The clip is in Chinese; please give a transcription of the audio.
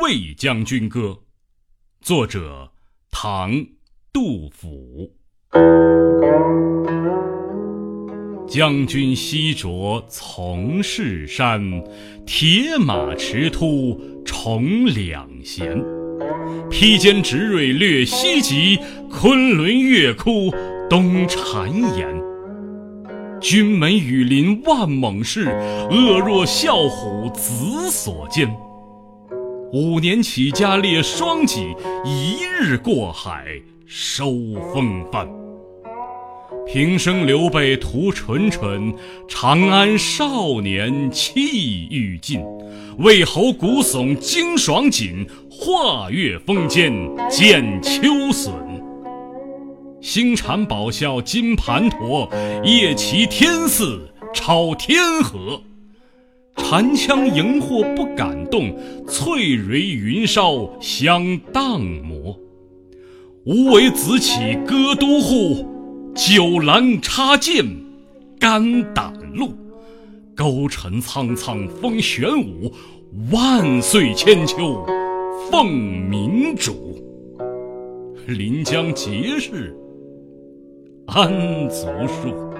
魏将军歌》，作者唐·杜甫。将军西着从事山，铁马驰突重两弦。披坚执锐略西极，昆仑月窟东谗言。军门羽林万猛士，恶若啸虎子所兼。五年起家列双戟，一日过海收风帆。平生刘备图纯纯，长安少年气欲尽。魏侯鼓耸惊爽锦，画月风间见秋笋。星蝉宝笑金盘陀，夜骑天驷超天河。禅枪荧惑不敢动，翠蕊云梢香荡魔。无为子起歌都护。九兰插剑，肝胆露；勾陈苍苍，风玄武。万岁千秋，奉明主。临江节事，安足数。